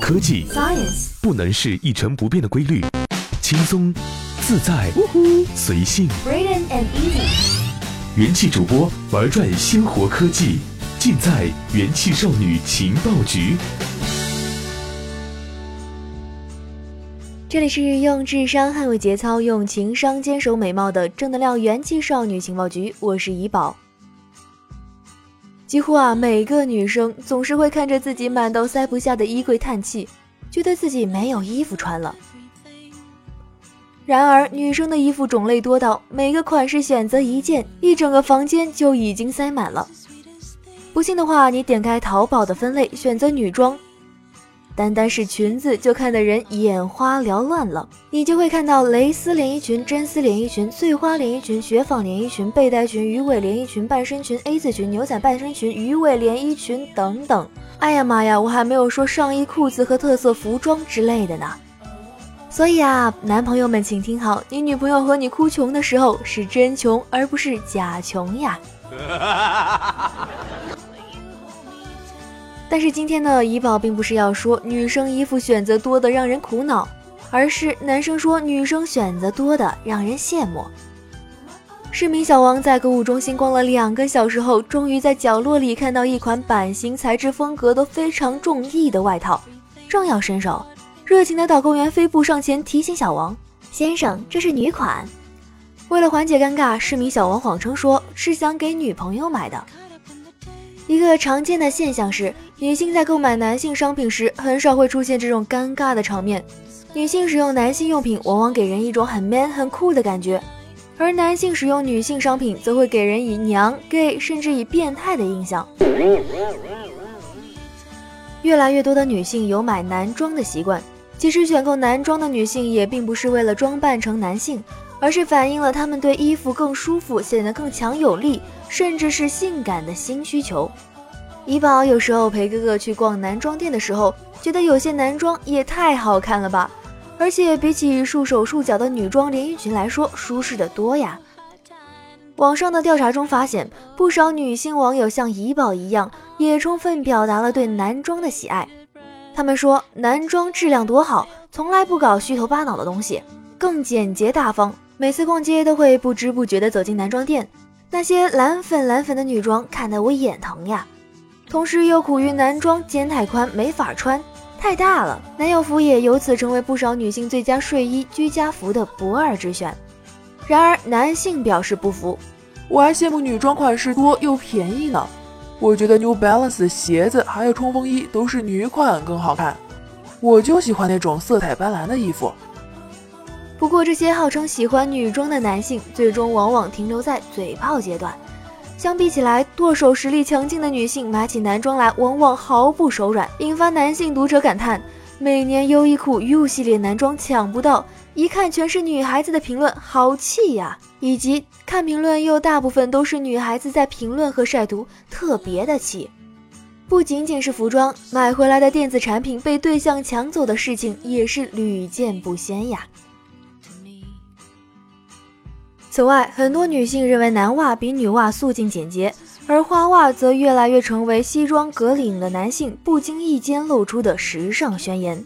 科技 Science 不能是一成不变的规律，轻松、自在、随性。Braden and Easy 元气主播玩转鲜活科技，尽在元气少女情报局。这里是用智商捍卫节操，用情商坚守美貌的正能量元气少女情报局，我是怡宝。几乎啊，每个女生总是会看着自己满到塞不下的衣柜叹气，觉得自己没有衣服穿了。然而，女生的衣服种类多到每个款式选择一件，一整个房间就已经塞满了。不信的话，你点开淘宝的分类，选择女装。单单是裙子就看得人眼花缭乱了，你就会看到蕾丝连衣裙、真丝连衣裙、碎花连衣裙、雪纺连衣裙、背带裙、鱼尾连衣裙、半身裙、A 字裙、牛仔半身裙、鱼尾连衣裙等等。哎呀妈呀，我还没有说上衣、裤子和特色服装之类的呢。所以啊，男朋友们请听好，你女朋友和你哭穷的时候是真穷，而不是假穷呀。但是今天呢，怡宝并不是要说女生衣服选择多的让人苦恼，而是男生说女生选择多的让人羡慕。市民小王在购物中心逛了两个小时后，终于在角落里看到一款版型、材质、风格都非常中意的外套，正要伸手，热情的导购员飞步上前提醒小王：“先生，这是女款。”为了缓解尴尬，市民小王谎称说是想给女朋友买的。一个常见的现象是，女性在购买男性商品时，很少会出现这种尴尬的场面。女性使用男性用品，往往给人一种很 man、很酷的感觉，而男性使用女性商品，则会给人以娘、gay，甚至以变态的印象。越来越多的女性有买男装的习惯，其实选购男装的女性也并不是为了装扮成男性，而是反映了她们对衣服更舒服、显得更强有力。甚至是性感的新需求。怡宝有时候陪哥哥去逛男装店的时候，觉得有些男装也太好看了吧，而且比起束手束脚的女装连衣裙来说，舒适的多呀。网上的调查中发现，不少女性网友像怡宝一样，也充分表达了对男装的喜爱。他们说，男装质量多好，从来不搞虚头巴脑的东西，更简洁大方。每次逛街都会不知不觉地走进男装店。那些蓝粉蓝粉的女装看得我眼疼呀，同时又苦于男装肩太宽没法穿，太大了。男友服也由此成为不少女性最佳睡衣、居家服的不二之选。然而男性表示不服，我还羡慕女装款式多又便宜呢。我觉得 New Balance 鞋子还有冲锋衣都是女款更好看，我就喜欢那种色彩斑斓的衣服。不过，这些号称喜欢女装的男性，最终往往停留在嘴炮阶段。相比起来，剁手实力强劲的女性买起男装来，往往毫不手软，引发男性读者感叹：每年优衣库 U 系列男装抢不到，一看全是女孩子的评论，好气呀！以及看评论又大部分都是女孩子在评论和晒图，特别的气。不仅仅是服装，买回来的电子产品被对象抢走的事情也是屡见不鲜呀。此外，很多女性认为男袜比女袜素净简洁，而花袜则越来越成为西装革领的男性不经意间露出的时尚宣言。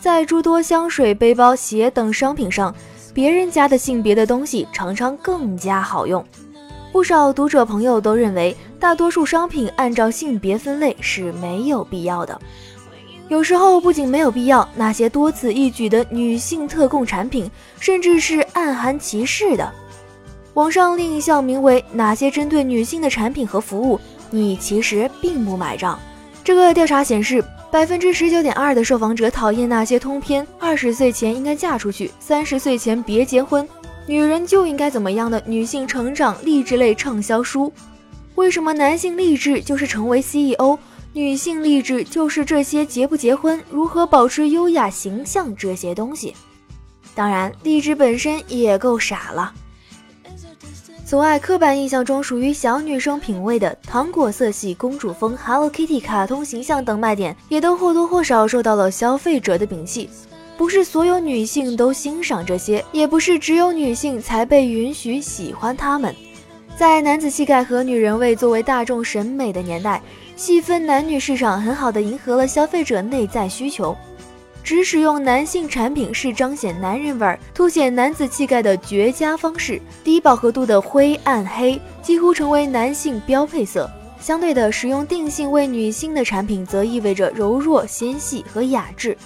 在诸多香水、背包、鞋等商品上，别人家的性别的东西常常更加好用。不少读者朋友都认为，大多数商品按照性别分类是没有必要的。有时候不仅没有必要，那些多此一举的女性特供产品，甚至是暗含歧视的。网上另一项名为“哪些针对女性的产品和服务，你其实并不买账”。这个调查显示，百分之十九点二的受访者讨厌那些通篇“二十岁前应该嫁出去，三十岁前别结婚，女人就应该怎么样的女性成长励志类畅销书。为什么男性励志就是成为 CEO，女性励志就是这些结不结婚、如何保持优雅形象这些东西？当然，励志本身也够傻了。此外，刻板印象中属于小女生品味的糖果色系、公主风、Hello Kitty 卡通形象等卖点，也都或多或少受到了消费者的摒弃。不是所有女性都欣赏这些，也不是只有女性才被允许喜欢它们。在男子气概和女人味作为大众审美的年代，细分男女市场很好的迎合了消费者内在需求。只使用男性产品是彰显男人味、凸显男子气概的绝佳方式。低饱和度的灰暗黑几乎成为男性标配色。相对的，使用定性为女性的产品则意味着柔弱、纤细和雅致。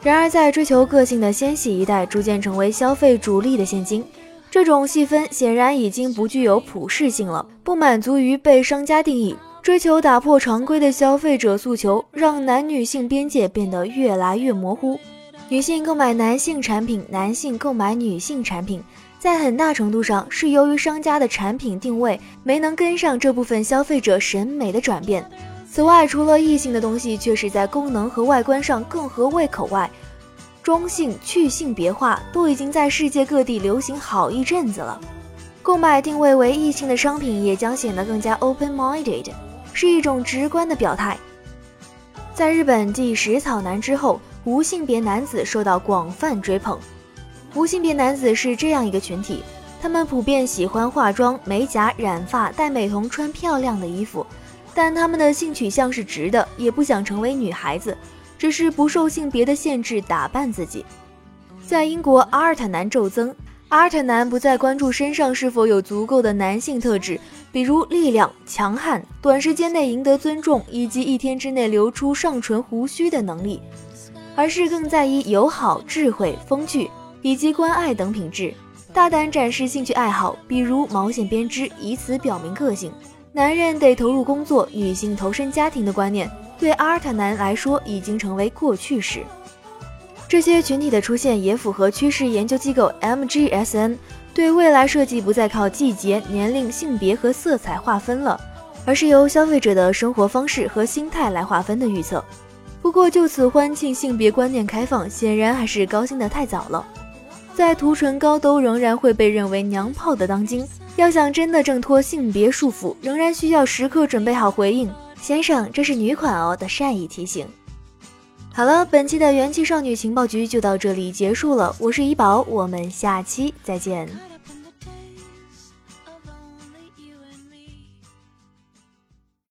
然而，在追求个性的纤细一代逐渐成为消费主力的现今，这种细分显然已经不具有普适性了，不满足于被商家定义。追求打破常规的消费者诉求，让男女性边界变得越来越模糊。女性购买男性产品，男性购买女性产品，在很大程度上是由于商家的产品定位没能跟上这部分消费者审美的转变。此外，除了异性的东西确实在功能和外观上更合胃口外，中性去性别化都已经在世界各地流行好一阵子了。购买定位为异性的商品也将显得更加 open-minded。是一种直观的表态。在日本继食草男之后，无性别男子受到广泛追捧。无性别男子是这样一个群体，他们普遍喜欢化妆、美甲、染发、戴美瞳、穿漂亮的衣服，但他们的性取向是直的，也不想成为女孩子，只是不受性别的限制打扮自己。在英国，阿尔特男骤增。阿尔特男不再关注身上是否有足够的男性特质，比如力量、强悍、短时间内赢得尊重以及一天之内留出上唇胡须的能力，而是更在意友好、智慧、风趣以及关爱等品质，大胆展示兴趣爱好，比如毛线编织，以此表明个性。男人得投入工作，女性投身家庭的观念，对阿尔特男来说已经成为过去式。这些群体的出现也符合趋势研究机构 MGSN 对未来设计不再靠季节、年龄、性别和色彩划分了，而是由消费者的生活方式和心态来划分的预测。不过，就此欢庆性别观念开放，显然还是高兴得太早了。在涂唇膏都仍然会被认为娘炮的当今，要想真的挣脱性别束缚，仍然需要时刻准备好回应。先生，这是女款哦的善意提醒。好了，本期的元气少女情报局就到这里结束了。我是怡宝，我们下期再见。